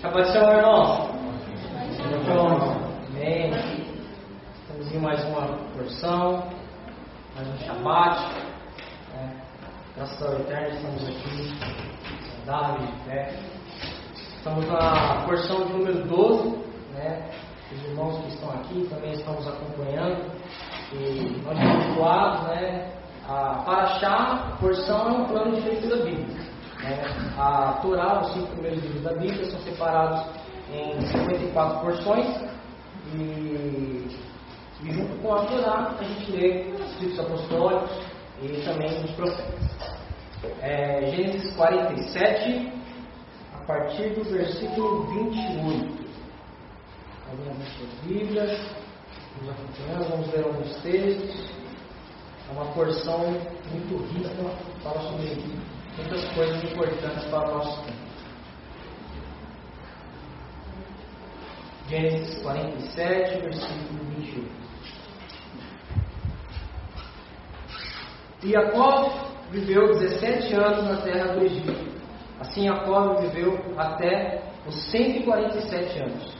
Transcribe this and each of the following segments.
Shabbat Shalom, irmão. Shabbat Shalom. Amém. Estamos em mais uma porção, mais um Shabbat. É, graças ao Eterno estamos aqui, saudáveis, de pé. Estamos na porção de número 12, né? Os irmãos que estão aqui também estamos acompanhando. E nós estamos habituados, né? A Paraxá, a porção é um plano de leitura bíblica. Né? A Torá, os cinco primeiros livros da Bíblia, são separados em 54 porções. E, e junto com a Torá, a gente lê os escritos apostólicos e também os profetas. É, Gênesis 47, a partir do versículo 28. Algumas suas Bíblias, vamos acompanhando, vamos ler alguns textos. É uma porção muito rica, fala sobre muitas coisas importantes para o nosso tempo. Gênesis 47, versículo 28. E Jacó viveu 17 anos na terra do Egito. Assim Jacó viveu até os 147 anos.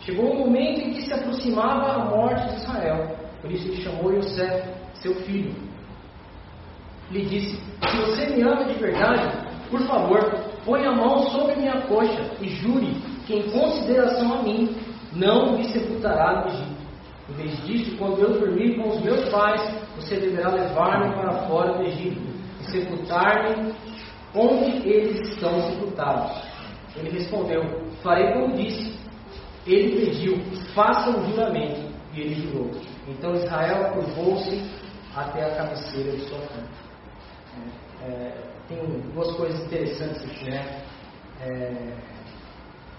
Chegou o momento em que se aproximava a morte de Israel. Por isso ele chamou Yosef, seu filho. Lhe disse: Se você me ama de verdade, por favor, põe a mão sobre minha coxa e jure que, em consideração a mim, não me sepultará no Egito. Em vez disso, quando eu dormir com os meus pais, você deverá levar-me para fora do Egito e sepultar-me onde eles estão sepultados. Ele respondeu: Farei como disse. Ele pediu: Faça um juramento. E ele jurou. Então Israel curvou-se até a cabeceira de sua cama. É, tem duas coisas interessantes aqui, né? É,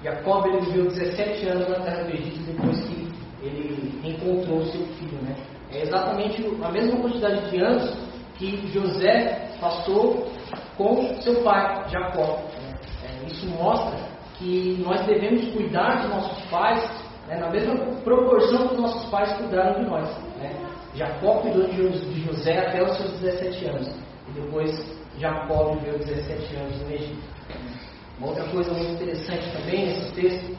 Jacob ele viveu 17 anos na terra do Egito depois que ele encontrou seu filho, né? É exatamente a mesma quantidade de anos que José passou com seu pai, Jacó. Né? É, isso mostra que nós devemos cuidar dos nossos pais né, na mesma proporção que os nossos pais cuidaram de nós. Né? Jacó cuidou de José até os seus 17 anos. E depois Jacó viveu 17 anos no Egito. Uma outra coisa muito interessante também nesse texto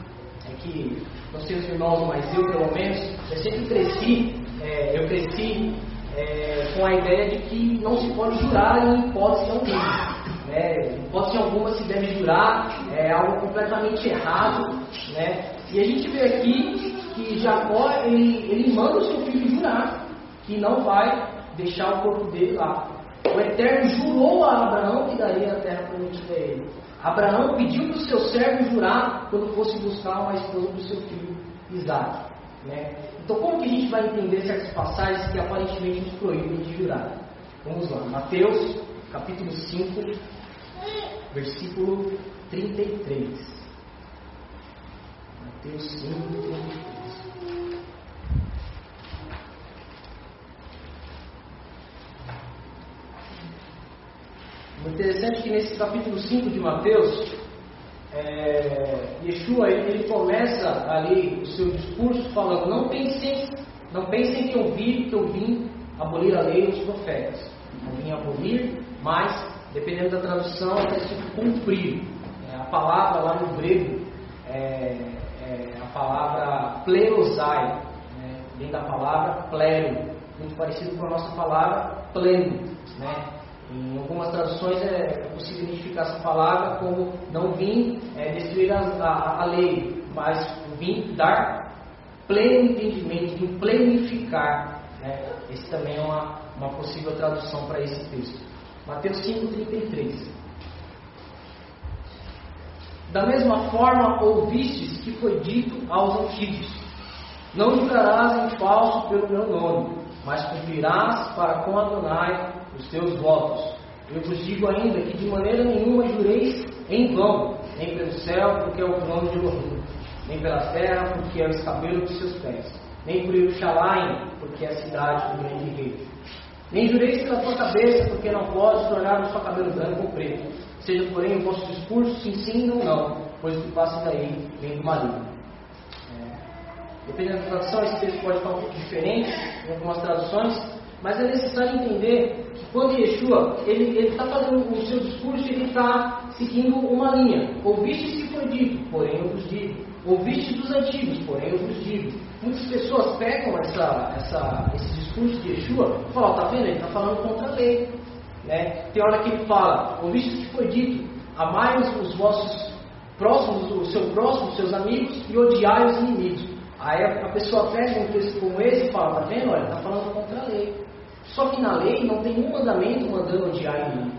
é que, não sei os irmãos, mas eu pelo menos, eu sempre cresci, é, eu cresci é, com a ideia de que não se pode jurar em hipótese alguma. Né? Hipótese alguma se deve jurar, é algo completamente errado. Né? E a gente vê aqui que Jacó ele, ele manda o seu filho jurar que não vai deixar o corpo dele lá. O Eterno jurou a Abraão que daria a terra prometida a ele. Abraão pediu para o seu servo jurar quando fosse buscar uma esposa para o seu filho Isaac. Né? Então, como que a gente vai entender certas passagens que aparentemente nos proíbem de jurar? Vamos lá, Mateus, capítulo 5, versículo 33. Mateus 5, 33. Interessante que nesse capítulo 5 de Mateus, é, Yeshua ele, ele, começa ali o seu discurso falando: não pensem, não pensem que eu vim, que eu vim abolir a lei dos profetas. Não vim abolir, mas dependendo da tradução, é tipo cumprir. É, a palavra lá no grego é, é a palavra plerosai, né? vem da palavra plero, muito parecido com a nossa palavra pleno, né? Em algumas traduções é possível identificar essa palavra como não vim é, destruir a, a, a, lei, mas vim dar pleno entendimento, vim plenificar. Né? Esse também é uma, uma possível tradução para esse texto. Mateus 5,33 Da mesma forma ouvistes que foi dito aos antigos: Não jurarás em falso pelo meu nome, mas cumprirás para com Adonai os teus votos. Eu vos digo ainda que de maneira nenhuma jureis em vão, nem pelo céu, porque é o trono de Elohim, nem pela terra, porque é o escabelo de seus pés, nem por Jerusalém, porque é a cidade do grande rei. Nem jureis pela tua cabeça, porque não podes tornar o seu cabelo branco ou preto. Seja, porém, o vosso discurso sim, sim ou não, pois o que passa daí vem do maligno. É, dependendo da tradução, esse texto pode estar um pouco diferente em algumas traduções, Mas é necessário entender que quando Yeshua ele está fazendo o seu discurso, ele está seguindo uma linha. Ouviste se foi dito, porém eu vos digo. Ouviste dos antigos, porém eu vos digo. Muitas pessoas pegam essa, essa, esse discurso de Yeshua e falam, está vendo? Ele está falando contra a lei. Né? Tem hora que ele fala, ouviste o que foi dito, amai os vossos próximos, o seu próximo, os seus amigos e odiai os inimigos. Aí a, pessoa pega um texto como esse e fala, tá vendo? Olha, está falando contra a lei. Só que na lei não tem um mandamento mandando odiar inimigo.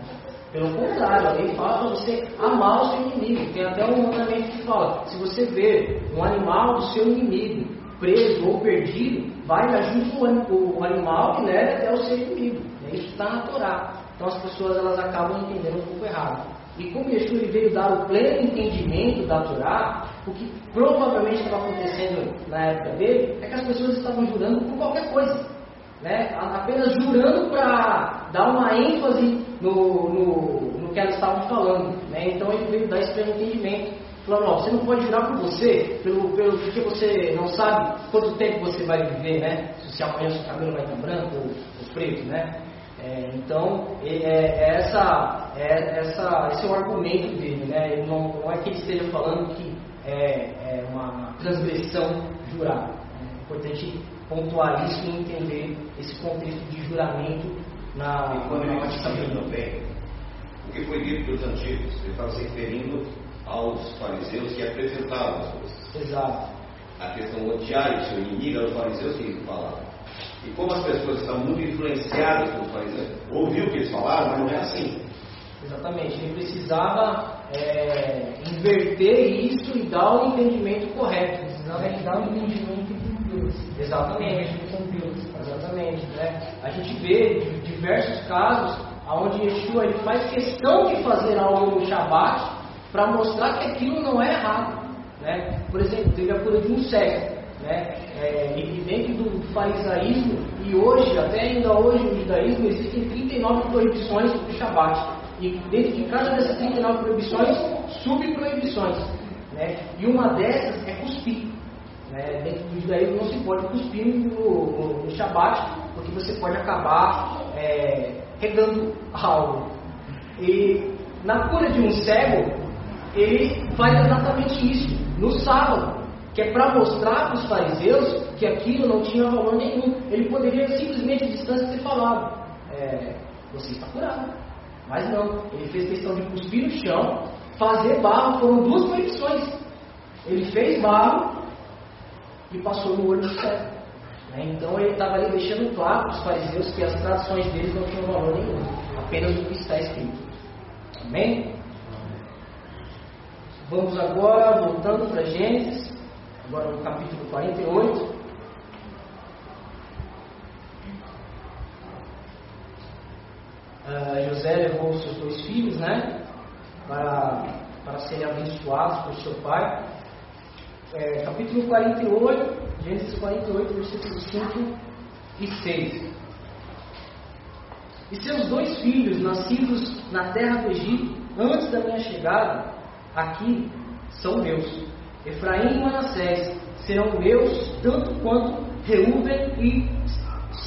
Pelo contrário, a lei fala para você amar o seu inimigo. Tem até um mandamento que fala: se você vê um animal do seu inimigo preso ou perdido, vai e ajude o, animal que leve até o seu inimigo. Isso está na Torá. Então as pessoas elas acabam entendendo um pouco errado. E como Yeshua veio dar o pleno entendimento da Torá, o que provavelmente estava acontecendo na época dele é que as pessoas estavam jurando por qualquer coisa. Né? Apenas jurando para dar uma ênfase no, no, no, que elas estavam falando. Né? Então ele veio dar esse pleno entendimento. Falando, você não pode jurar por você, pelo, pelo, porque você não sabe quanto tempo você vai viver, né? Se amanhã seu cabelo vai estar branco ou, ou preto, né? É, então, é, é, essa, é, essa, esse é o argumento dele, né? Ele não, não, é que ele esteja falando que é, é uma transgressão jurar. É importante pontuar isso e entender esse contexto de juramento na. Diz também, o que foi dito pelos antigos, ele estava se referindo aos fariseus que apresentavam as coisas. Exato. A questão odiar o seu inimigo eram os fariseus que falavam. E como as pessoas estão muito influenciadas pelos fariseus, ouviu o que eles falaram, mas não é assim. Exatamente, ele precisava é, inverter isso e dar o entendimento correto. Precisava dar o entendimento de Deus. Exatamente. Deus. Exatamente. Né? A gente vê diversos casos onde Yeshua ele faz questão de fazer algo no Shabat para mostrar que aquilo não é errado. Né? Por exemplo, teve a cura de um cego. Né? É, e dentro do farisaísmo, e hoje, até ainda hoje no judaísmo, existem 39 proibições do Shabat. E dentro de cada dessas 39 proibições, subproibições. Né? E uma dessas é cuspir. Né? Dentro do judaísmo não se pode cuspir no, no, no Shabat, porque você pode acabar é, regando algo. E na cura de um cego, ele faz exatamente isso, no sábado que é para mostrar para os fariseus que aquilo não tinha valor nenhum. Ele poderia simplesmente de distância ter falado: é, Você está curado. Mas não, ele fez questão de cuspir no chão, fazer barro, foram duas proibições. Ele fez barro e passou no olho do céu. Né? Então ele estava ali deixando claro para os fariseus que as tradições deles não tinham valor nenhum, apenas o que está escrito. Amém? Vamos agora, voltando para Gênesis agora no capítulo 48. Uh, José levou seus dois filhos, né? Para, para serem abençoados por seu pai. É, capítulo 48, Gênesis 48, versículos 5 e 6. E seus dois filhos, nascidos na terra do Egito, antes da minha chegada aqui, são meus. Efraim e Manassés serão meus tanto quanto Reuben e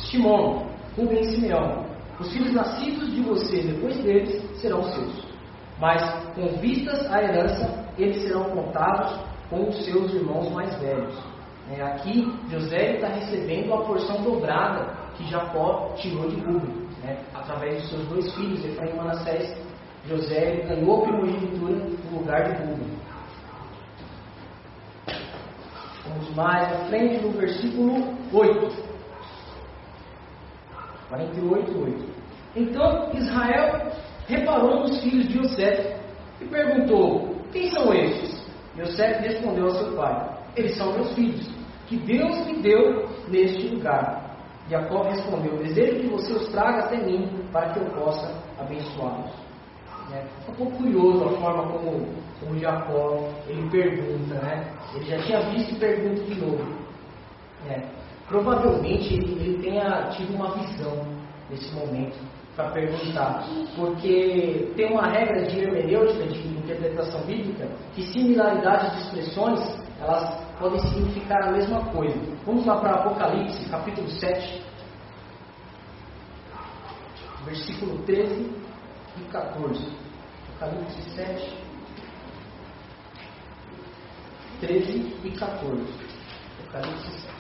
Shimon, Rubem e Simeão. Os filhos nascidos de você depois deles serão seus. Mas com vistas à herança, eles serão contados com os seus irmãos mais velhos. É, aqui José está recebendo a porção dobrada que Jacó tirou de Rubem, né? através dos seus dois filhos, Efraim e Manassés. José ganhou a primogenitura no lugar de Rubem. Vamos mais à frente no versículo 8. 48, 8. Então Israel reparou nos filhos de José e perguntou: Quem são estes? José respondeu a seu pai: Eles são meus filhos, que Deus me deu neste lugar. Jacó respondeu: Desejo que você os traga até mim, para que eu possa abençoá-los. É um pouco curioso a forma como, como Jacó ele pergunta, né? Ele já tinha visto e pergunta de novo. É, provavelmente ele, ele tenha tido uma visão nesse momento para perguntar, porque tem uma regra de hermenêutica, de interpretação bíblica, que similaridades de expressões elas podem significar a mesma coisa. Vamos lá para Apocalipse, capítulo 7. versículo 13 e 14. Apocalipse 7, 13 e 14. Apocalipse 7.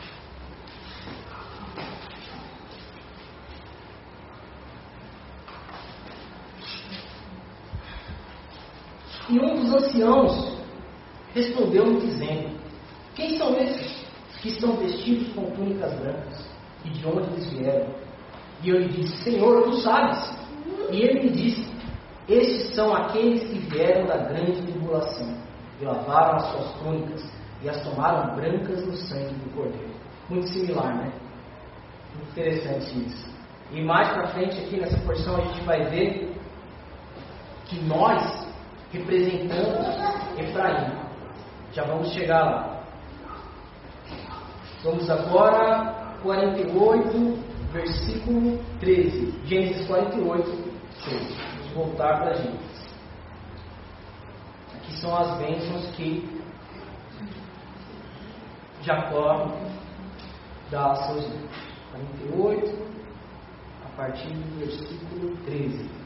E um dos anciãos respondeu-me dizendo: Quem são esses que estão vestidos com túnicas brancas? E de onde eles vieram? E eu lhe disse: Senhor, tu sabes. E ele me disse: Estes são aqueles que vieram da grande tribulação e lavaram as suas túnicas e as tomaram brancas no sangue do Cordeiro. Muito similar, né? Muito interessante isso. E mais para frente aqui nessa porção a gente vai ver que nós representamos Efraim. Já vamos chegar lá. Vamos agora 48, versículo 13. Gênesis 48, 6. Vamos voltar para a gente que são as bênçãos que Jacó dá a seus filhos. 48, a partir do versículo 13.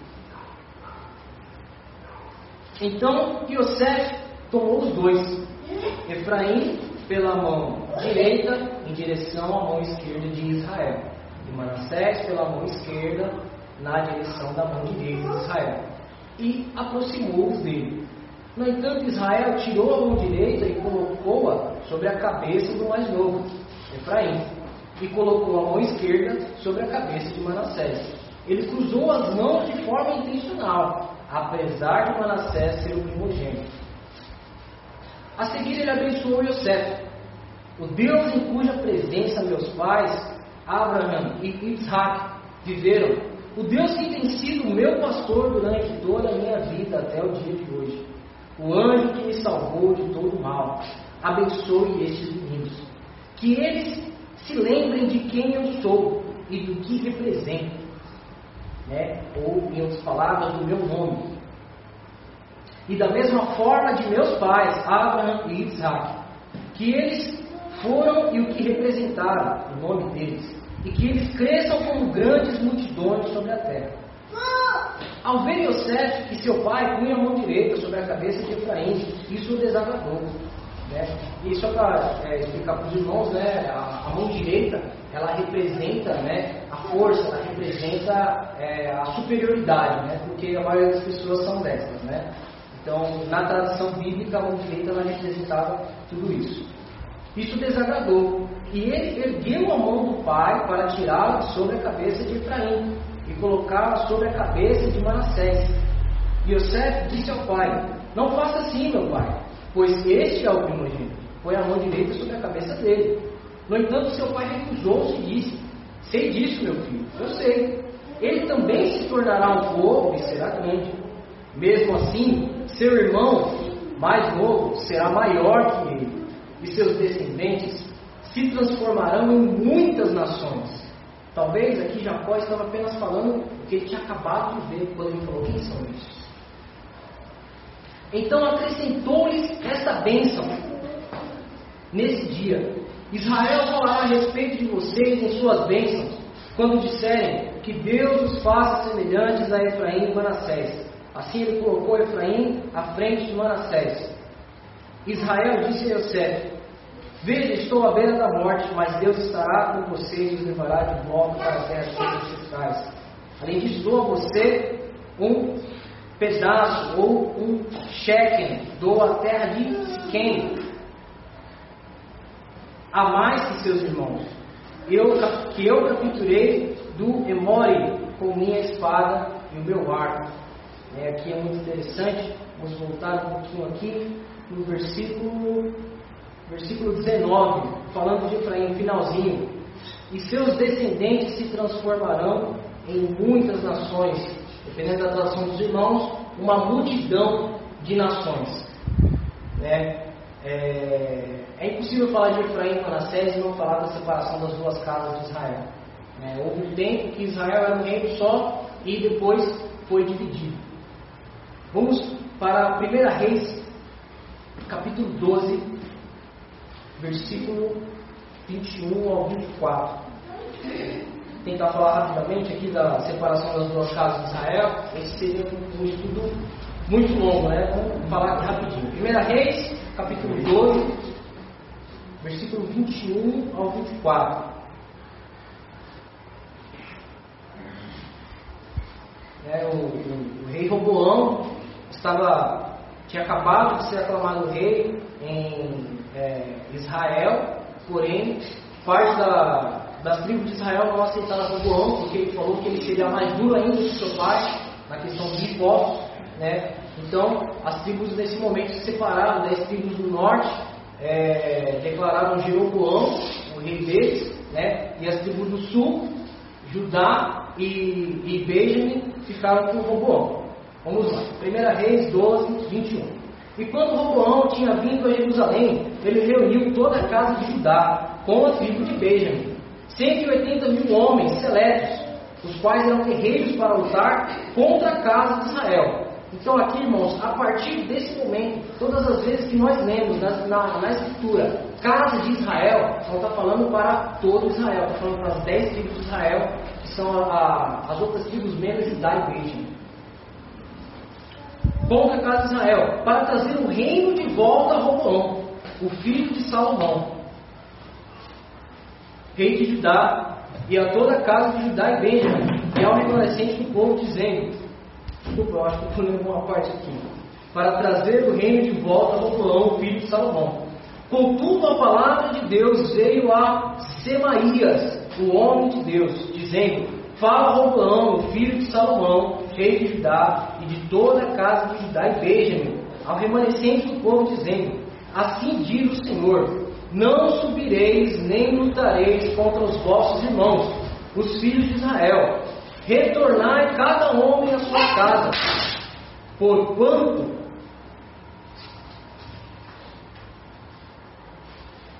Então Yosef tomou os dois, Efraim pela mão direita em direção à mão esquerda de Israel, e Manassés pela mão esquerda na direção da mão direita de Israel, e aproximou-os dele. No entanto, Israel tirou a mão direita e colocou-a sobre a cabeça do mais novo, Efraim, e colocou a mão esquerda sobre a cabeça de Manassés. Ele cruzou as mãos de forma intencional, apesar de Manassés ser o primogênito. A seguir, ele abençoou Yosef, o Deus em cuja presença meus pais, Abraham e Isaac, viveram, o Deus que tem sido meu pastor durante toda a minha vida até o dia de hoje o anjo que me salvou de todo mal, abençoe estes meninos. Que eles se lembrem de quem eu sou e do que represento. Né? Ou, em outras palavras, do meu nome. E da mesma forma de meus pais, Abraão e Isaac. Que eles foram e o que representaram, o nome deles. E que eles cresçam como grandes multidões sobre a terra ao ver Yosef que seu pai punha a mão direita sobre a cabeça de Efraim, isso o desagradou. Né? E só para é, explicar para os irmãos, né, a, a, mão direita ela representa né, a força, ela representa é, a superioridade, né, porque a maioria das pessoas são destras. Né? Então, na tradição bíblica, a mão direita ela representava tudo isso. Isso desagradou. E ele ergueu a mão do pai para tirá-la sobre a cabeça de Efraim e colocá-la sobre a cabeça de Manassés. E Yosef disse ao pai: Não faça assim, meu pai, pois este é o primogênito. Põe a mão direita sobre a cabeça dele. No entanto, seu pai recusou-se e disse: Sei disso, meu filho, eu sei. Ele também se tornará um povo e será grande. Mesmo assim, seu irmão mais novo será maior que ele, e seus descendentes se transformarão em muitas nações. Talvez aqui Jacó estava apenas falando o que ele tinha acabado de ver quando ele falou quem são esses. Então acrescentou-lhes esta bênção nesse dia. Israel falará a respeito de vocês em suas bênçãos, quando disserem que Deus os faça semelhantes a Efraim e Manassés. Assim ele colocou Efraim à frente de Manassés. Israel disse a Yosef: Veja, estou à beira da morte, mas Deus estará com vocês e os levará de volta para a terra seus ancestrais. Além disso, dou a você um pedaço ou um Shekem, dou a terra de Siquém, a mais que seus irmãos. Eu, que eu capturei do Emori com minha espada e o meu arco. É, aqui é muito interessante. Vamos voltar um pouquinho aqui no versículo versículo 19, falando de Efraim, finalzinho. E seus descendentes se transformarão em muitas nações, dependendo da tradução dos irmãos, uma multidão de nações. É, é, é impossível falar de Efraim e Manassés e não falar da separação das duas casas de Israel. É, houve um tempo que Israel era um reino só e depois foi dividido. Vamos para 1 Reis, capítulo 12, versículo 21 ao 24. Tentar falar rapidamente aqui da separação das duas casas de Israel. Esse seria um, um estudo muito longo, né? Vamos falar aqui rapidinho. Primeira Reis, capítulo 12, versículo 21 ao 24. É, o, o, o, rei Roboão estava, tinha acabado de ser aclamado rei em é, Israel, porém, parte da, das tribos de Israel não aceitaram Roboão, porque ele falou que ele seria mais duro ainda que seu pai, na questão dos impostos. Né? Então, as tribos nesse momento se separaram, das tribos do norte é, declararam Jeroboão, o rei deles, né? e as tribos do sul, Judá e, e Benjamin, ficaram com Roboão. Vamos lá, 1 Reis 12, 21. E quando Roboão tinha vindo a Jerusalém, ele reuniu toda a casa de Judá com a tribo de Benjamin, 180 mil homens seletos, os quais eram guerreiros para lutar contra a casa de Israel. Então, aqui, irmãos, a partir desse momento, todas as vezes que nós lemos na, na, na Escritura, casa de Israel, não está falando para todo Israel, está falando para as dez tribos de Israel, que são a, a, as outras tribos menos Judá e Benjamin contra a casa de Israel, para trazer o reino de volta a Roboão, o filho de Salomão, rei de Judá, e a toda a casa de Judá e Benjamin, e ao remanescente do povo, dizendo: Desculpa, eu acho que estou lendo uma parte aqui. Para trazer o reino de volta a Roboão, filho de Salomão. Contudo, a palavra de Deus veio a Semaías, o homem de Deus, dizendo: Fala Roboão, filho de Salomão, rei de Judá, e de toda a casa de Judá e Benjamin, ao remanescente do povo, dizendo: Assim diz o Senhor: Não subireis nem lutareis contra os vossos irmãos, os filhos de Israel. Retornai cada homem à sua casa, porquanto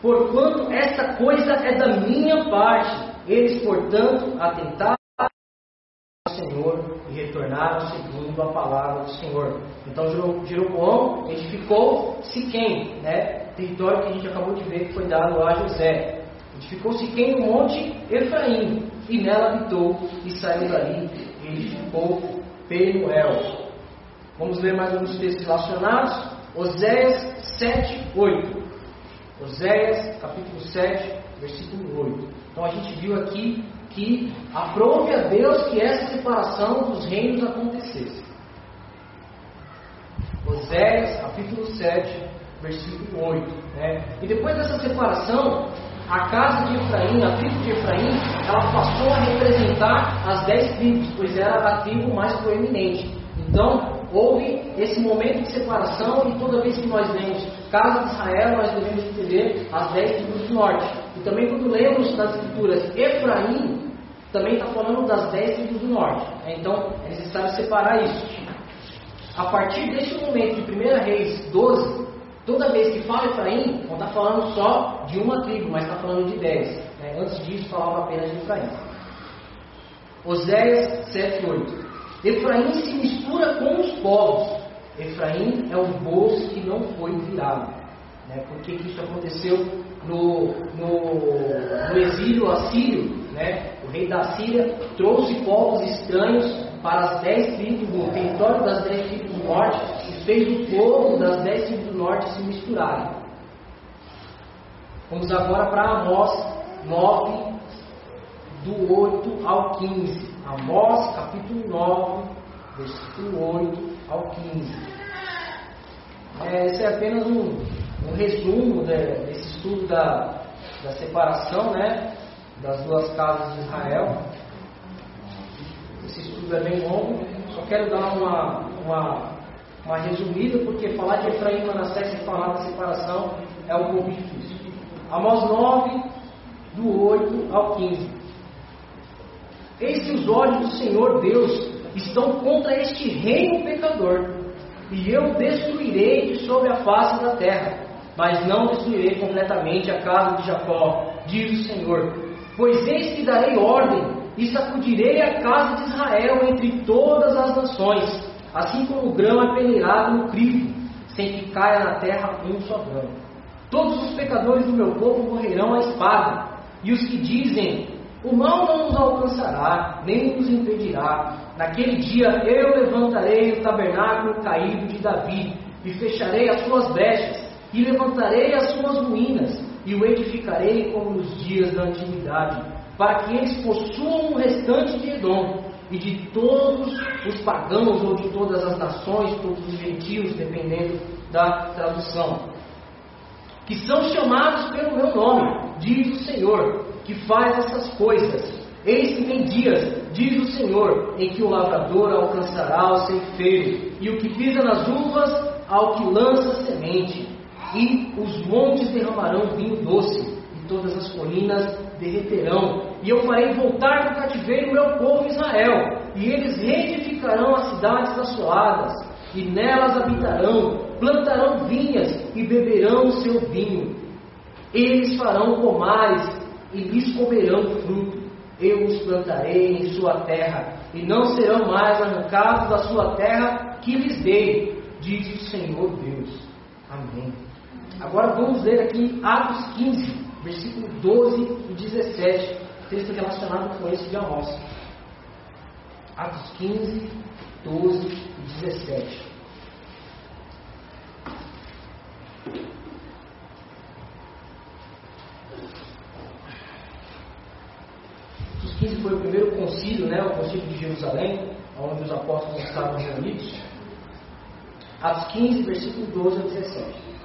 porquanto esta coisa é da minha parte. Eles, portanto, atentaram Senhor e retornaram segundo a palavra do Senhor. Então Jeroboão edificou Siquém, né? Território que a gente acabou de ver que foi dado a José. Edificou Siquém no monte Efraim, e nela habitou, e saiu dali e edificou Penuel. Vamos ler mais alguns textos relacionados. Oséias 7, 8. Oséias, capítulo 7, versículo 8. Então a gente viu aqui que aprove a Deus que essa separação dos reinos acontecesse. Oséias, capítulo 7, versículo 8. Né? E depois dessa separação, a casa de Efraim, a tribo de Efraim, ela passou a representar as dez tribos, pois era a tribo mais proeminente. Então, houve esse momento de separação e toda vez que nós lemos casa de Israel, nós devemos entender as dez tribos do norte. E também quando lemos nas escrituras Efraim, também está falando das dez tribos do norte. Né? Então é necessário separar isso. A partir deste momento de 1 Reis 12, toda vez que fala Efraim, não está falando só de uma tribo, mas está falando de dez. Né? Antes disso falava apenas de Efraim. Oséias 7,8 Efraim se mistura com os povos. Efraim é um bolso que não foi virado. Né? Por que, isso aconteceu no, no, no exílio assírio? Né? o rei da Síria trouxe povos estranhos para as dez tribos, o território das dez tribos do norte, fez o povo das dez tribos do norte se misturarem. Vamos agora para Amós 9, do 8 ao 15. Amós, capítulo 9, versículo 8 ao 15. É, esse é apenas um, um resumo de, desse estudo da, da separação, né? das duas casas de Israel. Esse estudo é bem longo, só quero dar uma, uma, uma resumida, porque falar de Efraim e Manassés e falar da separação é um pouco difícil. Amós 9, do 8 ao 15. Eis que os olhos do Senhor Deus estão contra este reino pecador, e eu destruirei de sobre a face da terra, mas não destruirei completamente a casa de Jacó, diz o Senhor, Pois eis que darei ordem e sacudirei a casa de Israel entre todas as nações, assim como o grão é peneirado no crivo, sem que caia na terra um só grão. Todos os pecadores do meu povo morrerão à espada, e os que dizem O mal não nos alcançará, nem nos impedirá. Naquele dia eu levantarei o tabernáculo caído de Davi, e fecharei as suas brechas, e levantarei as suas ruínas, e o edificarei como nos dias da antiguidade, para que eles possuam o restante de Edom, e de todos os pagãos, ou de todas as nações, todos os gentios, dependendo da tradução, que são chamados pelo meu nome, diz o Senhor, que faz essas coisas. Eis que vem dias, diz o Senhor, em que o lavrador alcançará o ceifeiro, e o que pisa nas uvas ao que lança semente, e os montes derramarão vinho doce, todas as colinas derreterão, e eu farei voltar do cativeiro o meu povo Israel, e eles reedificarão as cidades assoladas, e nelas habitarão, plantarão vinhas e beberão o seu vinho. Eles farão pomares e lhes comerão fruto. Eu os plantarei em sua terra, e não serão mais arrancados da sua terra que lhes dei, diz o Senhor Deus. Amém. Agora vamos ler aqui Atos 15, versículo 12 e 17, texto relacionado com esse de Amós. Atos 15, 12 e 17. Atos 15 foi o primeiro concílio, né, o concílio de Jerusalém, onde os apóstolos estavam reunidos. Atos 15, versículo 12 a 17.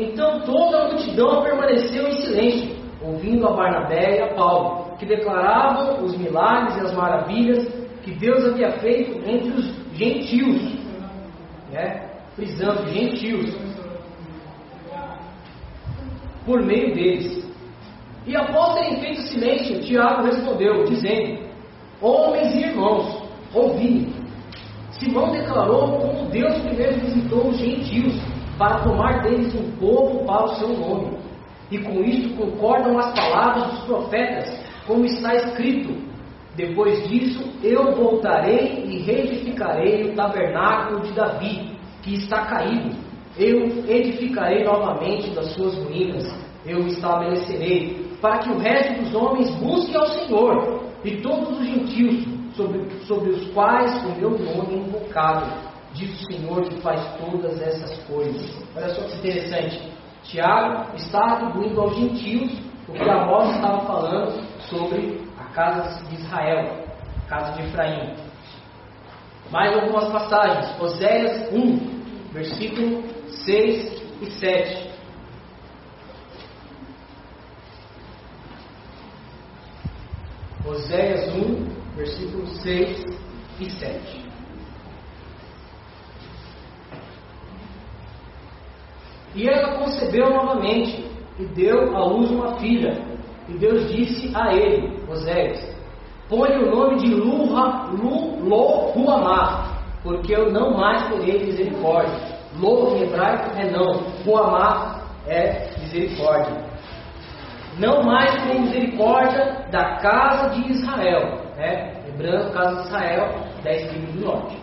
Então toda a multidão permaneceu em silêncio, ouvindo a Barnabé e a Paulo, que declaravam os milagres e as maravilhas que Deus havia feito entre os gentios, né? frisando gentios, por meio deles. E após terem feito silêncio, Tiago respondeu, dizendo: Homens e irmãos, ouvi. Simão declarou como Deus primeiro visitou os gentios para tomar deles um povo para o seu nome. E com isto concordam as palavras dos profetas, como está escrito: Depois disso eu voltarei e reedificarei o tabernáculo de Davi, que está caído. Eu edificarei novamente das suas ruínas, eu estabelecerei, para que o resto dos homens busque ao Senhor, e todos os gentios sobre, sobre os quais o meu nome é invocado, diz o Senhor que faz todas essas coisas. Olha só que interessante. Tiago está atribuindo aos gentios o que Amós estava falando sobre a casa de Israel, a casa de Efraim. Mais algumas passagens. Oséias 1, versículo 6 e 7. Oséias 1, versículos 6 e 7. E ela concebeu novamente e deu à luz uma filha. E Deus disse a ele, Oséias, põe o nome de Luha, Lu, Lo, Ruamá, porque eu não mais terei misericórdia. Lo em hebraico é não, Ruamá é misericórdia. Não mais terei misericórdia da casa de Israel, né? Lembrando, casa de Israel, dez tribos do norte.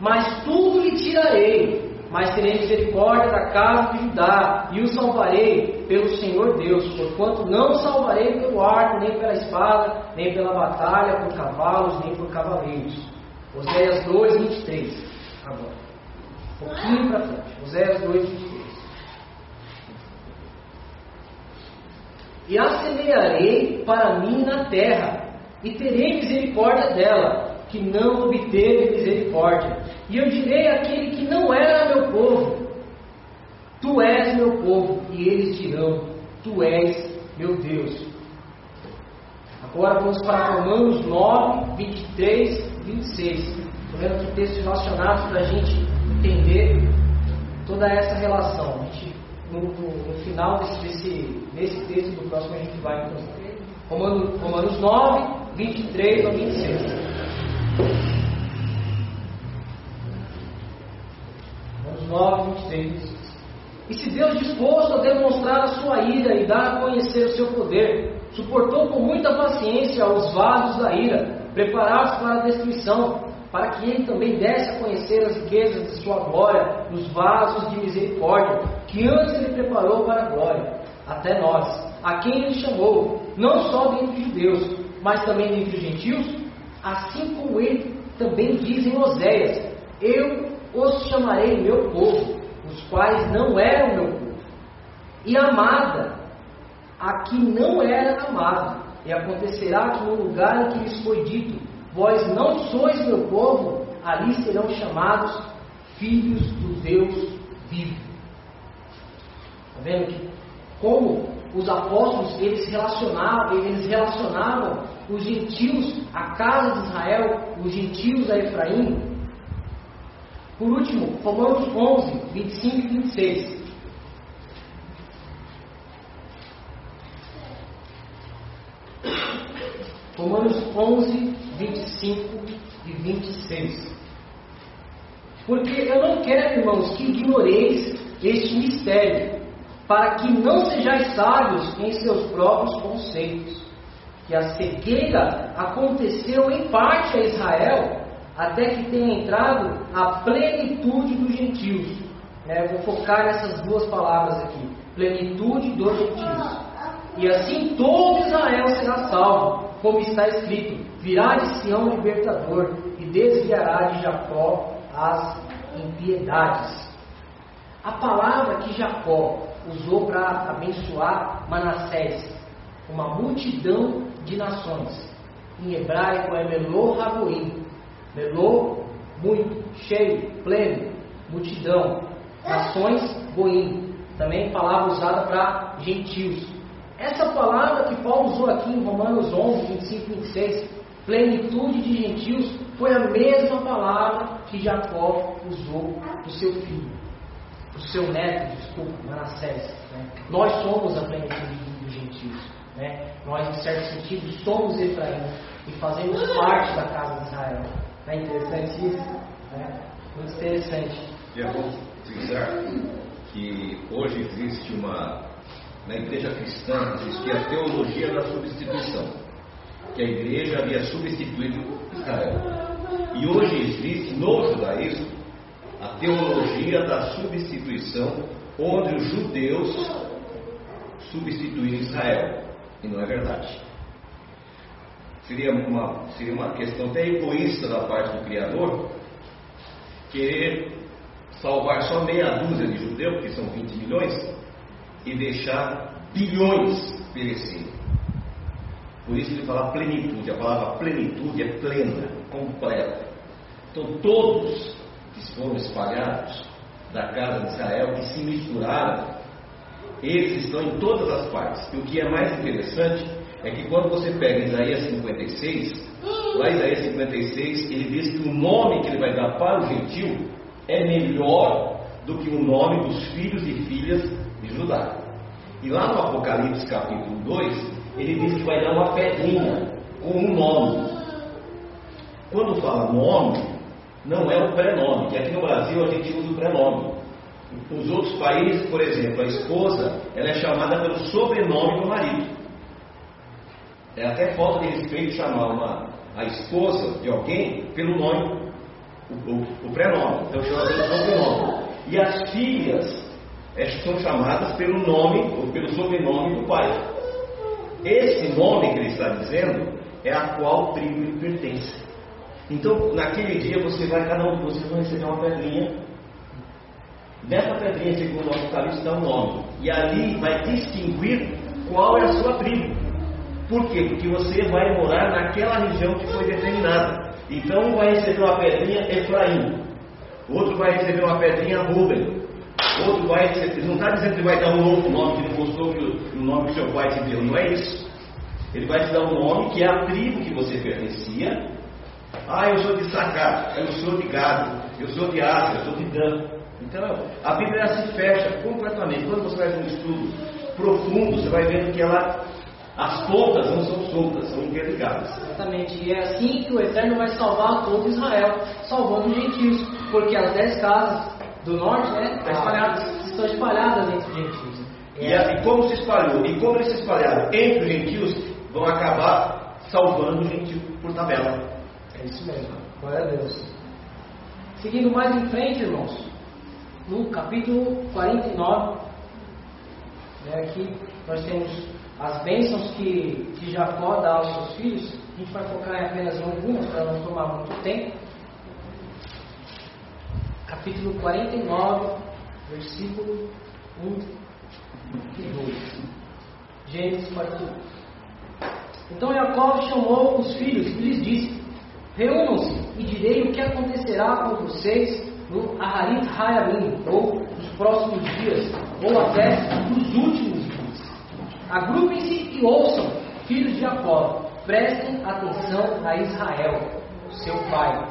Mas tudo lhe tirarei, mas terei misericórdia da casa de Judá, e o salvarei pelo Senhor Deus, porquanto não salvarei pelo arco, nem pela espada, nem pela batalha, por cavalos, nem por cavaleiros. Oséias 2, 23. Agora. Um pouquinho para frente. Oséias 2, 23. E a para mim na terra, e terei misericórdia dela, que não obteve misericórdia. E eu direi àquele que não era meu povo: Tu és meu povo. E eles dirão: Tu és meu Deus. Agora vamos para Romanos 9, 23, 26. Estou vendo aqui textos relacionados para a gente entender toda essa relação. Gente, no, no, no final desse, desse, desse texto do próximo a gente vai encontrar. Romanos, Romanos 9, 23 a 26. Romanos 9, 23. E se Deus disposto a demonstrar a sua ira e dar a conhecer o seu poder, suportou com muita paciência os vasos da ira, preparados para a destruição, para que ele também desse a conhecer as riquezas de sua glória nos vasos de misericórdia, que antes ele preparou para a glória, até nós, a quem ele chamou, não só dentre os judeus, mas também dentre os gentios, assim como ele também diz em Oséias: Eu os chamarei meu povo, os quais não eram meu povo. E amada, a que não era amada. E acontecerá que no lugar em que lhes foi dito: Vós não sois meu povo, ali serão chamados filhos do Deus vivo. Está vendo que como os apóstolos eles relacionavam, eles relacionavam os gentios à casa de Israel, os gentios a Efraim. Por último, Romanos 11, 25 e 26. Romanos 11, 25 e 26. Porque eu não quero, irmãos, que ignoreis este mistério, para que não sejais sábios em seus próprios conceitos. Que a cegueira aconteceu em parte a Israel, até que tenha entrado a plenitude dos gentios. É, vou focar nessas duas palavras aqui: plenitude dos gentios. E assim todo Israel será salvo, como está escrito: virá de Sião libertador e desviará de Jacó as impiedades. A palavra que Jacó usou para abençoar Manassés, uma multidão de nações. Em hebraico é Melô Ragoim. Melô, muito, cheio, pleno, multidão. Nações, Goim. Também palavra usada para gentios. Essa palavra que Paulo usou aqui em Romanos 11, 25 e 26, plenitude de gentios, foi a mesma palavra que Jacó usou para o seu filho, o seu neto, desculpa, Manassés. Né? Nós somos a plenitude dos gentios. Né? Nós, em certo sentido, somos Efraim e fazemos parte da casa de Israel. Não é interessante isso? Né? Muito interessante. E é bom frisar que hoje existe uma, na igreja cristã, existe a teologia da substituição, que a igreja havia substituído Israel. E hoje existe no judaísmo a teologia da substituição, onde os judeus substituíram Israel. E não é verdade. Seria uma, seria uma questão até egoísta da parte do Criador querer salvar só meia dúzia de judeus, que são 20 milhões, e deixar bilhões perecerem. Por isso ele fala plenitude. A palavra plenitude é plena, completa. Então todos foram espalhados da casa de Israel, que se misturaram, eles estão em todas as partes. E o que é mais interessante é que quando você pega Isaías 56, lá Isaías 56, ele diz que o nome que ele vai dar para o gentil é melhor do que o nome dos filhos e filhas de Judá. E lá no Apocalipse capítulo 2, ele diz que vai dar uma pedrinha com um nome. Quando fala nome, não é o prenome, que aqui no Brasil a gente usa o prenome. Nos outros países, por exemplo, a esposa ela é chamada pelo sobrenome do marido. É até falta de respeito chamar uma, a esposa de alguém pelo nome, o, o, o prenome. Então chama pelo sobrenome. E as filhas é, são chamadas pelo nome ou pelo sobrenome do pai. Esse nome que ele está dizendo é a qual tribo ele pertence. Então, naquele dia, você vai, cada um de vocês vai receber uma pedrinha. Nessa pedrinha, segundo o Apocalipse, está o nome. E ali vai distinguir qual é a sua tribo. Por quê? Porque você vai morar naquela região que foi determinada. Então, um vai receber uma pedrinha Efraim. Outro vai receber uma pedrinha Ruben. Outro vai receber. Não está dizendo que vai dar um novo nome que não gostou do nome que seu pai te deu. Não é isso. Ele vai te dar um nome que é a tribo que você pertencia. Ah, eu sou de Sacar, eu sou de Gado, eu sou de Ásia, eu sou de Dan. Então, a Bíblia se fecha completamente. Quando você faz um estudo profundo, você vai vendo que ela, as pontas não são soltas, são interligadas. Exatamente. E é assim que o Eterno vai salvar todo Israel, salvando os gentios. Porque as dez casas do norte, né, Estão espalhadas. estão espalhadas entre os gentios. E, a- e como se espalhou? E como eles se espalharam entre os gentios, vão acabar salvando o gentio por tabela. É isso mesmo. Glória a Deus. Seguindo mais em frente, irmãos, no capítulo 49, né, aqui nós temos as bênçãos que, que Jacó dá aos seus filhos, a gente vai focar em apenas algumas para não tomar muito tempo. Capítulo 49, versículo 1 e 2. Gênesis 41. Então Jacó chamou os filhos e lhes disse: Reúnam-se e direi o que acontecerá com vocês no Aharit Hayamim, ou nos próximos dias, ou até nos últimos dias. Agrupem-se e ouçam, filhos de Jacó, prestem atenção a Israel, seu pai.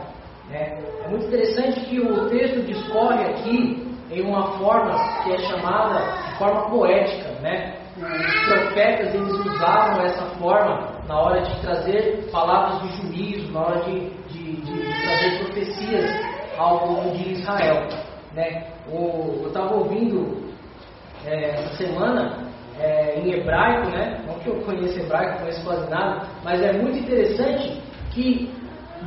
É, é muito interessante que o texto discorre aqui em uma forma que é chamada de forma poética, né? Os profetas eles usavam essa forma na hora de trazer palavras de juízo, na hora de, de, de trazer profecias ao povo de Israel. Né? O, eu estava ouvindo é, essa semana é, em hebraico, né? não que eu conheça hebraico, conheço quase nada, mas é muito interessante que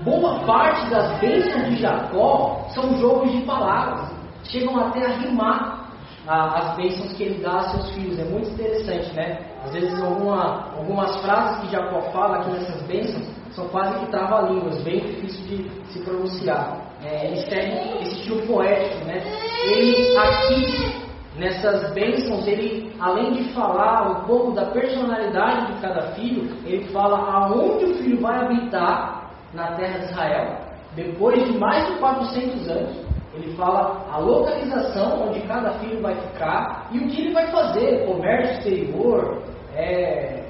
boa parte das bênçãos de Jacó são jogos de palavras, chegam até a rimar as bênçãos que ele dá a seus filhos. É muito interessante, né? Às vezes alguma, algumas frases que Jacó fala aqui nessas bênçãos são quase que trava-línguas, bem difícil de se pronunciar. É, ele segue esse estilo poético, né? Ele aqui nessas bênçãos, ele além de falar um pouco da personalidade de cada filho, ele fala aonde o filho vai habitar na terra de Israel, depois de mais de 400 anos. Ele fala a localização onde cada filho vai ficar e o que ele vai fazer, comércio exterior, é,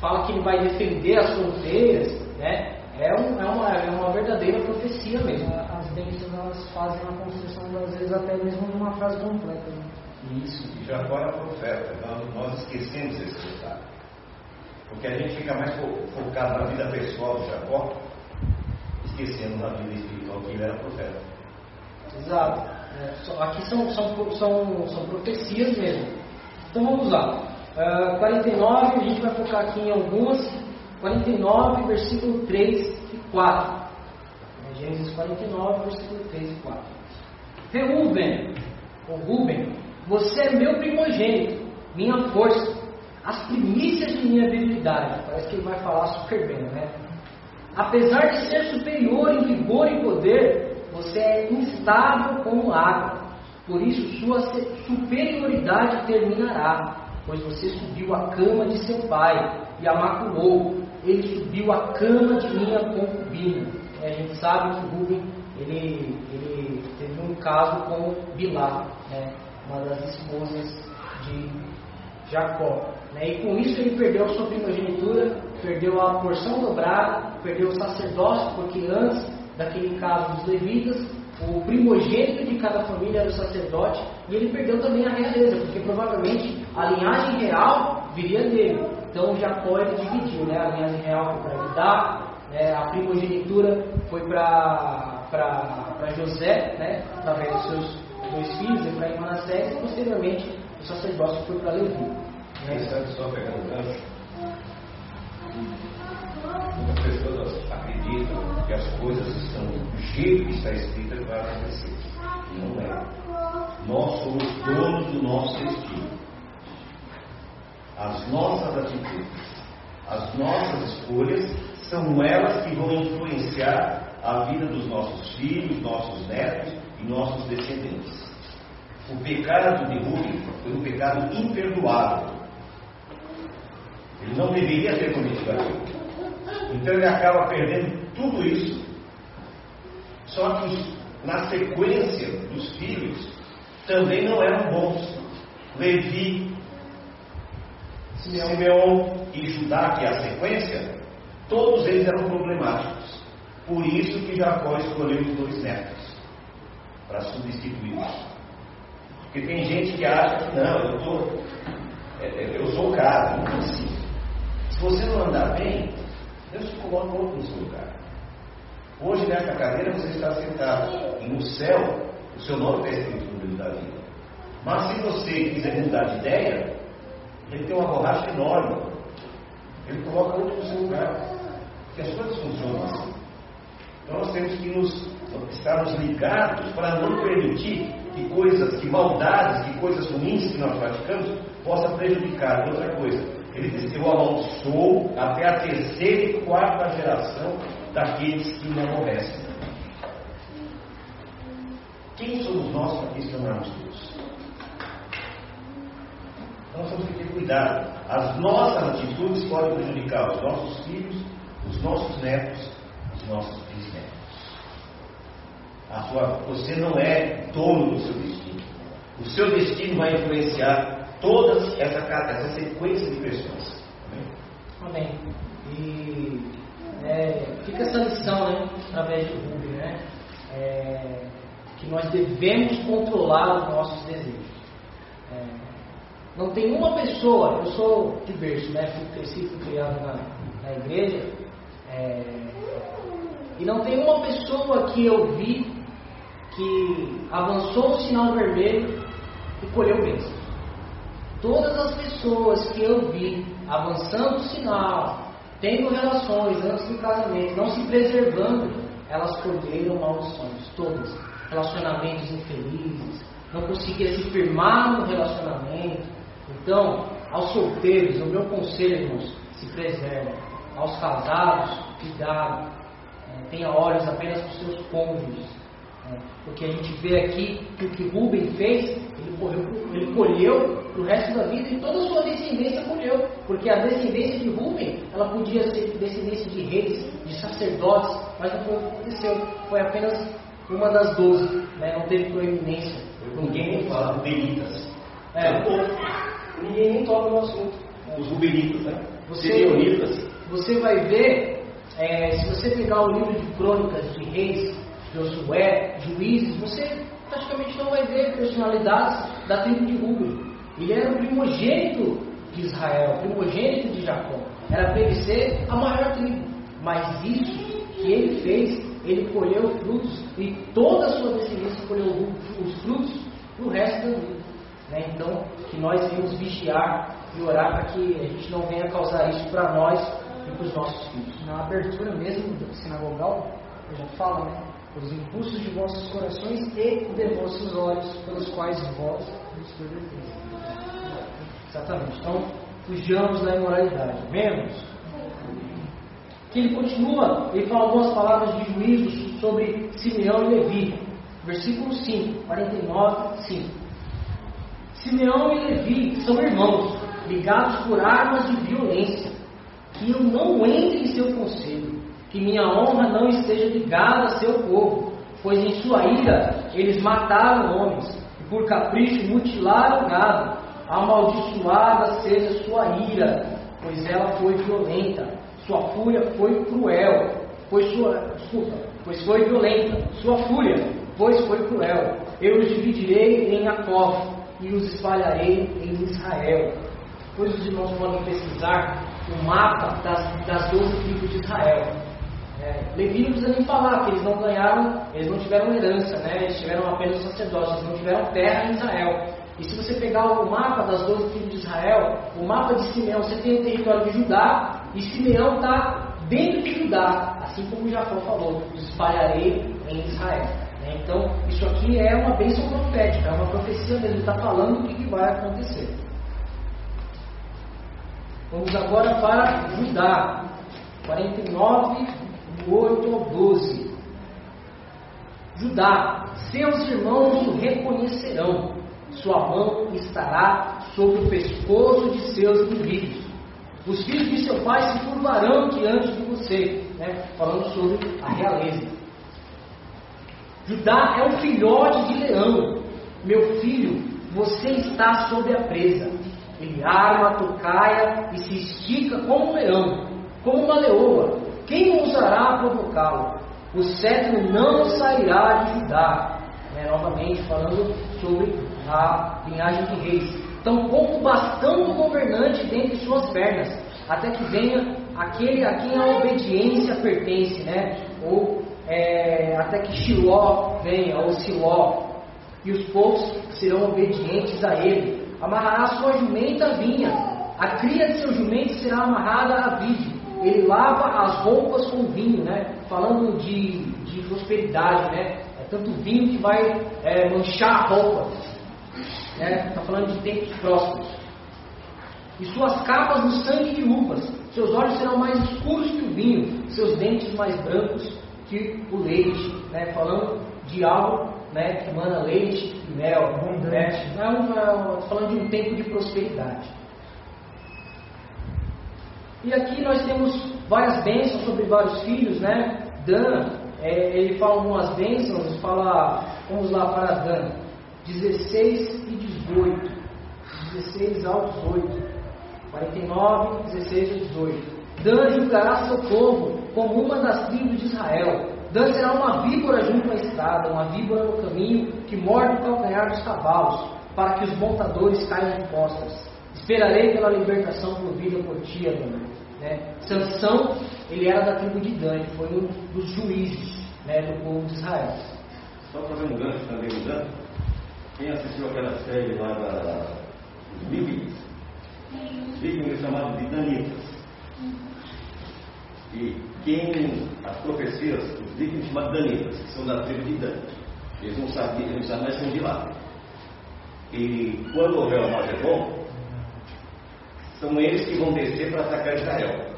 fala que ele vai defender as fronteiras, né? É, um, é, uma, é uma verdadeira profecia mesmo. As bênçãos elas fazem a construção, às vezes, até mesmo numa frase completa. Né? Isso. E Jacó era profeta, nós, nós esquecemos esse detalhe. Porque a gente fica mais focado na vida pessoal de Jacó, esquecendo na vida espiritual que ele era profeta. Exato. É, aqui são, são, são, são profecias mesmo. Então vamos lá. Uh, 49, a gente vai focar aqui em algumas. 49, versículo 3 e 4. É, Gênesis 49, versículo 3 e 4. Reuben, ou Ruben, você é meu primogênito, minha força, as primícias de minha habilidade. Parece que ele vai falar super bem, né? Apesar de ser superior em vigor e poder, você é instável como água. Por isso, sua superioridade terminará, pois você subiu a cama de seu pai e a maculou. Ele subiu a cama de minha concubina. É, a gente sabe que Rubem ele, ele teve um caso com Bilá, né, uma das esposas de Jacó. Né, e com isso ele perdeu a sua primogenitura, perdeu a porção dobrada, perdeu o sacerdócio, porque antes daquele caso dos levitas, o primogênito de cada família era o sacerdote, e ele perdeu também a realeza, porque provavelmente a linhagem real viria dele. Então Jacó ele dividiu, né? a linhagem real foi para Judá, né? a primogenitura foi para José, né? através dos seus dois filhos, Efraim e Manassés, e posteriormente o sacerdócio foi para Levi. Né? Só pegando gancho, muitas pessoas acreditam que as coisas estão do jeito que está escrita que vai acontecer. Não é. Nós somos donos do nosso destino. As nossas atitudes, as nossas escolhas são elas que vão influenciar a vida dos nossos filhos, nossos netos e nossos descendentes. O pecado de Rubem foi um pecado imperdoável. Ele não deveria ter cometido aquilo. Então ele acaba perdendo tudo isso. Só que na sequência dos filhos também não eram bons. Levi, Simeão, Simeão e Judá, que é a sequência, todos eles eram problemáticos. Por isso que Jacó escolheu os dois netos para substituí-los. Porque tem gente que acha que não, eu, tô, é, é, eu sou o cara, não consigo. Se você não andar bem, Deus te coloca outro no seu lugar. Hoje, nessa cadeira, você está sentado. E no céu, o seu nome está escrito no livro da vida. Mas se você quiser mudar de ideia, ele tem uma borracha enorme. Ele coloca outro no seu lugar. Porque as coisas funcionam assim. Então nós temos que nos, estarmos ligados para não permitir que coisas, que maldades, que coisas ruins que nós praticamos possam prejudicar. Outra coisa, Ele diz: Eu amaldiçoo até a terceira e quarta geração daqueles que me aborrecem. Quem somos nós para questionarmos Deus? Então nós temos que ter cuidado. As nossas atitudes podem prejudicar os nossos filhos, os nossos netos, os nossos bisnetos. Sua, você não é dono do seu destino. O seu destino vai influenciar toda essa, essa sequência de pessoas. Amém? Amém. E é, fica essa lição, né, através de Rubem, né? É, que nós devemos controlar os nossos desejos. Não tem uma pessoa, eu sou de berço, né? Fui cresci, fui criado na, na igreja, é, e não tem uma pessoa que eu vi que avançou o sinal vermelho e colheu bênçãos. Todas as pessoas que eu vi avançando o sinal, tendo relações antes do casamento, não se preservando, elas colheram maldições, todas. Relacionamentos infelizes, não conseguia se firmar no relacionamento. Então, aos solteiros, o meu conselho, irmãos, se preservem. Aos casados, cuidado. É, tenha olhos apenas para os seus cônjuges é, porque a gente vê aqui que o que Rubem fez, ele, correu, ele colheu para o resto da vida e toda a sua descendência colheu. Porque a descendência de Rubem, ela podia ser descendência de reis, de sacerdotes, mas não foi o que aconteceu. Foi apenas uma das doze, né? não teve proeminência. Ninguém fala Rubenitas. É, ninguém nem toca no assunto. Os Rubenitas, né? Você, você vai ver, é, se você pegar o livro de crônicas de reis, Josué, juízes, você praticamente não vai ver personalidades da tribo de Rubem. Ele era o primogênito de Israel, primogênito de Jacó. Era para ele ser a maior tribo. Mas isso que ele fez, ele colheu frutos e toda a sua descendência colheu os frutos para o resto da vida. Né? Então, que nós venhamos vigiar e orar para que a gente não venha causar isso para nós e para os nossos filhos. Na abertura mesmo do sinagogal, já fala, né? os impulsos de vossos corações e de vossos olhos, pelos quais vós nos perverteis. Exatamente. Então, fujamos da imoralidade. Vemos que ele continua, ele fala algumas palavras de juízo sobre Simeão e Levi. Versículo 5, 49, 5. Simeão e Levi são irmãos, ligados por armas de violência, que eu não entre em seu conselho que minha honra não esteja ligada a seu povo, pois em sua ira eles mataram homens, e por capricho mutilaram gado. Amaldiçoada seja sua ira, pois ela foi violenta, sua fúria foi cruel, pois sua desculpa, pois foi violenta, sua fúria, pois foi cruel. Eu os dividirei em Jacó e os espalharei em Israel. Depois os irmãos podem pesquisar o mapa das, das 12 tribos de Israel. É, Levi não precisa nem falar que eles não ganharam, eles não tiveram herança, né? eles tiveram apenas sacerdócio, eles não tiveram terra em Israel. E se você pegar o mapa das 12 tribos de Israel, o mapa de Simeão, você tem o território de Judá, e Simeão está dentro de Judá, assim como Jacó falou, espalharei em Israel. Né? Então, isso aqui é uma bênção profética, é uma profecia mesmo, está falando o que, que vai acontecer. Vamos agora para Judá, 49 8 ao 12. Judá, seus irmãos o reconhecerão, sua mão estará sobre o pescoço de seus inimigos. Os filhos de seu pai se curvarão diante de você, né? falando sobre a realeza. Judá é um filhote de leão. Meu filho, você está sob a presa. Ele arma a tocaia e se estica como um leão, como uma leoa. Quem ousará provocá-lo? O cetro não sairá de Judá. Né, novamente falando sobre a linhagem de reis. Tampouco bastando o governante dentre suas pernas, até que venha aquele a quem a obediência pertence, né? Ou é, até que Shiló venha, ou Siló, e os povos serão obedientes a ele. Amarrará sua jumenta vinha, a cria de seu jumento será amarrada à vide, ele lava as roupas com vinho, né? Falando de, de prosperidade, né? É tanto vinho que vai é, manchar a roupa. Está né? Tá falando de tempos próximos. e suas capas no sangue de uvas. Seus olhos serão mais escuros que o vinho, seus dentes mais brancos que o leite. Né? Falando de algo né, que emana leite e mel. Né? É um, é, falando de um tempo de prosperidade. E aqui nós temos várias bênçãos sobre vários filhos, né? Dan, é, ele fala algumas bênçãos, fala, vamos lá para Dan, 16 e 18, 16 ao 18, 49, 16 e 18. Dan julgará seu povo como uma das tribos de Israel. Dan será uma víbora junto à estrada, uma víbora no caminho que morde o calcanhar dos cavalos, para que os montadores caiam de costas. Esperarei pela libertação provida por ti, Adonai. Né? Sansão, ele era da tribo de Dan, foi um dos juízes né, do povo de Israel. Só fazer um gancho também mudando. Quem assistiu aquela série lá da, Vikings? Vikings é chamado de Danitas. E quem, as profecias, os Vikings chamados Danitas, que são da tribo de Dan. Eles não sabiam, eles não sabiam mais são de lá. E quando houver o Magedon, são eles que vão descer para atacar Israel,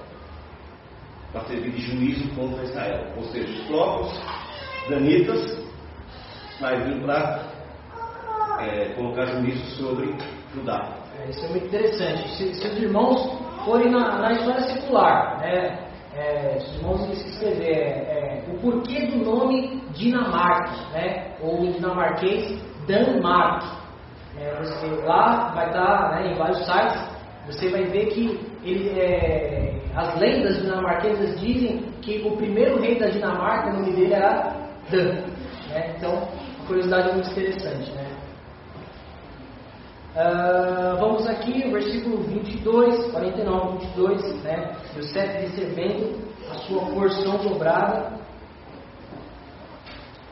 para servir de juízo contra Israel. Ou seja, os próprios danitas vai vir para é, colocar juízo sobre Judá. É, isso é muito interessante. Se, se os irmãos forem na, na história secular, né, é, os irmãos que escrever é, o porquê do nome Dinamarca, né, ou em dinamarquês, Danmark. É, você, lá vai estar né, em vários sites você vai ver que ele, é, as lendas dinamarquesas dizem que o primeiro rei da Dinamarca, o nome dele era Dan. Né? Então, curiosidade muito interessante. Né? Uh, vamos aqui, o versículo 22, 49, 22, né? Yosef recebendo a sua porção dobrada.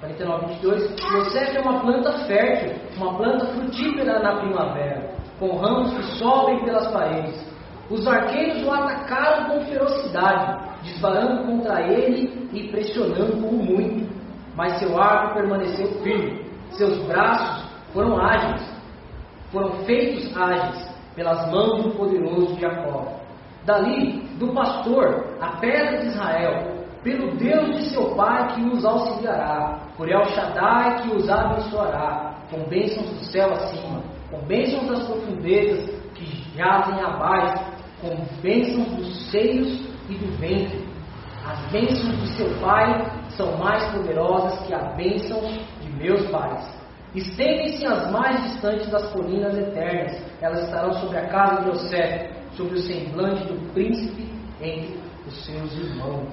49, 22. Yosef é uma planta fértil, uma planta frutífera na primavera com ramos que sobem pelas paredes. Os arqueiros o atacaram com ferocidade, disparando contra ele e pressionando-o muito. Mas seu arco permaneceu firme, seus braços foram ágeis, foram feitos ágeis pelas mãos do poderoso Jacó. Dali, do pastor, a pedra de Israel, pelo Deus de seu pai que os auxiliará, por El Shaddai que os abençoará, com bênçãos do céu acima com bênçãos das profundezas que jazem abaixo, com bênçãos dos seios e do ventre. As bênçãos de seu pai são mais poderosas que a bênção de meus pais. Estendem-se as mais distantes das colinas eternas, elas estarão sobre a casa de José, sobre o semblante do príncipe entre os seus irmãos.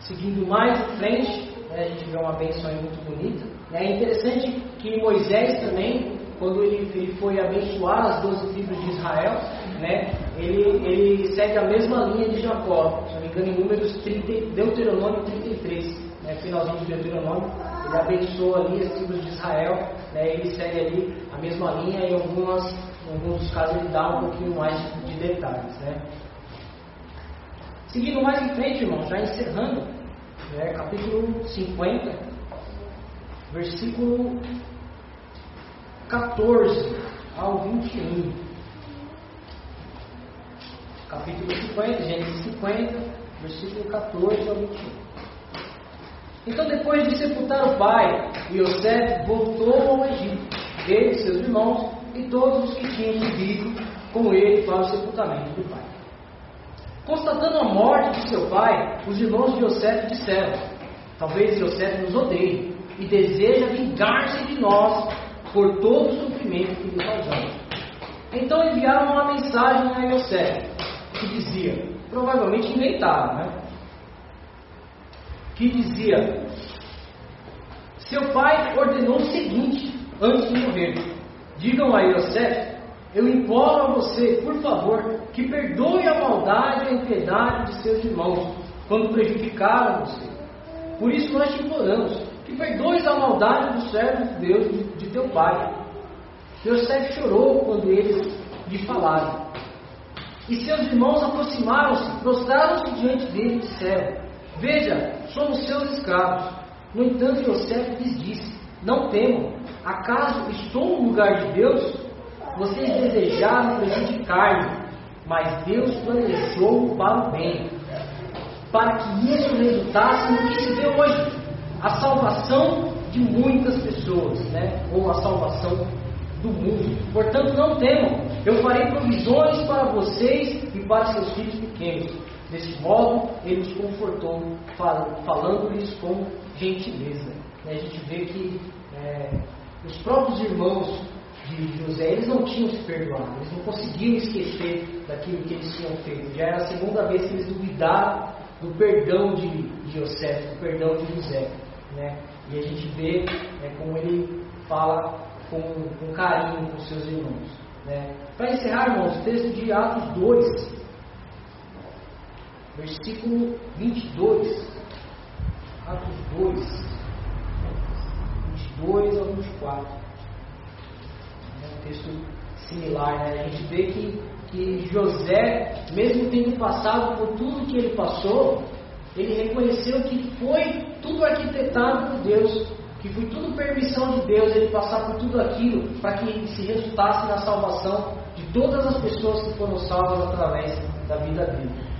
Seguindo mais em frente, né, a gente vê uma bênção aí muito bonita. É interessante que Moisés também, quando ele, ele foi abençoar as doze tribos de Israel, né, ele, ele segue a mesma linha de Jacó, se não me engano, em Números 30, Deuteronômio 33, né, finalzinho de Deuteronômio, ele abençoa ali as tribos de Israel, né, ele segue ali a mesma linha e em, algumas, em alguns casos ele dá um pouquinho mais de detalhes. Né. Seguindo mais em frente, irmão, já encerrando, né, capítulo 50, versículo 14 ao 21. Capítulo 50, Gênesis 50, versículo 14 ao 21. Então, depois de sepultar o pai, Yosef voltou ao Egito, ele, seus irmãos e todos os que tinham subido com ele para o sepultamento do pai. Constatando a morte de seu pai, os irmãos de Yosef disseram: Talvez Yosef nos odeie e deseja vingar-se de nós por todo o sofrimento que lhe causamos. Então enviaram uma mensagem a Yosef, que dizia, provavelmente inventada, né? Que dizia: Seu pai ordenou o seguinte antes de morrer: Digam a Yosef, eu imploro a você, por favor, que perdoe a maldade e a impiedade de seus irmãos, quando prejudicaram você. Por isso nós te imploramos, que perdoes a maldade dos servos de Deus, de, de teu pai. Yosef chorou quando eles lhe falaram. E seus irmãos aproximaram-se, prostraram-se diante dele e disseram: Veja, somos seus escravos. No entanto, Yosef lhes disse: Não temam, acaso estou no lugar de Deus? vocês desejaram prejudicar-me, mas Deus planejou para o bem, para que isso resultasse no que se vê hoje, a salvação de muitas pessoas, né? ou a salvação do mundo. Portanto, não temam, eu farei provisões para vocês e para seus filhos pequenos. Desse modo, ele os confortou, falando-lhes com gentileza. A gente vê que é, os próprios irmãos de José, eles não tinham se perdoado, eles não conseguiam esquecer daquilo que eles tinham feito. Já era a segunda vez que eles duvidaram do perdão de, de José, do perdão de José. Né? E a gente vê é, como ele fala com, com carinho com seus irmãos. Né? Para encerrar, irmãos, o texto de Atos 2, versículo 22. Atos 2, 22 ao 24. É um texto similar, né? A gente vê que, que José, mesmo tendo passado por tudo que ele passou, ele reconheceu que foi tudo arquitetado por Deus, que foi tudo permissão de Deus ele passar por tudo aquilo para que se resultasse na salvação de todas as pessoas que foram salvas através da vida dele.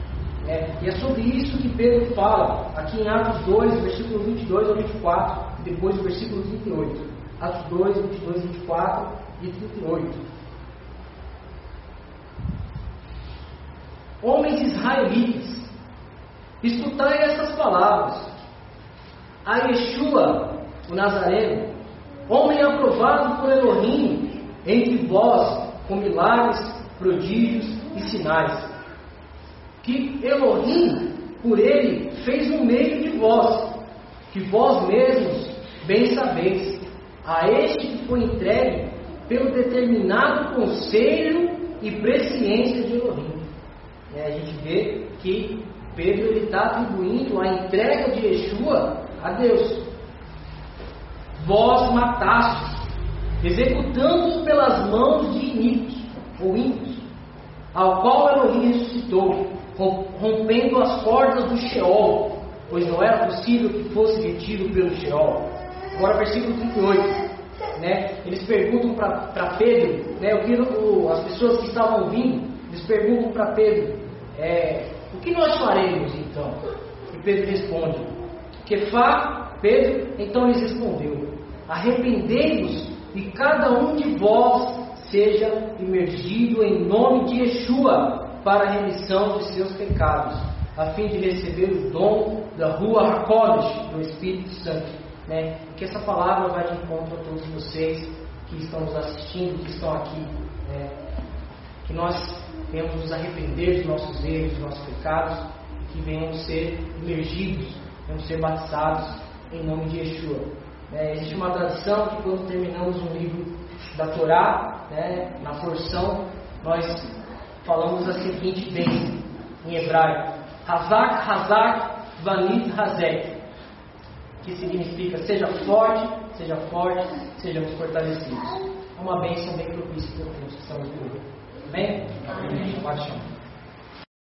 É, e é sobre isso que Pedro fala aqui em Atos 2, versículo 22 ao 24, e depois o versículo 38. Atos 2, 22, 24 e 38. Homens israelitas, escutai estas palavras. A Yeshua, o Nazareno, homem aprovado por Elohim, entre vós, com milagres, prodígios e sinais que Elohim, por ele, fez um meio de vós, que vós mesmos bem sabeis, a este que foi entregue pelo determinado conselho e presciência de Elohim. É, a gente vê que Pedro está atribuindo a entrega de Yeshua a Deus. Vós matastes, executando-os pelas mãos de iníquos, ou ímpios, ao qual Elohim ressuscitou, rompendo as portas do Sheol, pois não era possível que fosse retido pelo Sheol. Agora, versículo 38. Né? Eles perguntam para Pedro, né, o que, o, as pessoas que estavam ouvindo, eles perguntam para Pedro: é, o que nós faremos então? E Pedro responde: Que fa, Pedro, então lhes respondeu: Arrependei-vos e cada um de vós seja imergido em nome de Yeshua para a remissão de seus pecados, a fim de receber o dom da Rua HaKodesh, do Espírito Santo. Né? Que essa palavra vai de encontro a todos vocês que estão nos assistindo, que estão aqui. Né? Que nós venhamos nos arrepender dos nossos erros, dos nossos pecados, e que venhamos ser imergidos, venhamos ser batizados em nome de Yeshua. É, existe uma tradição que quando terminamos um livro da Torá, né, na porção, nós falamos a seguinte bênção em hebraico: Hazak, Hazak, Vanit, Hazek, que significa seja forte, seja forte, sejamos fortalecidos. É uma bênção bem propícia para os que estamos por Amém? Amém.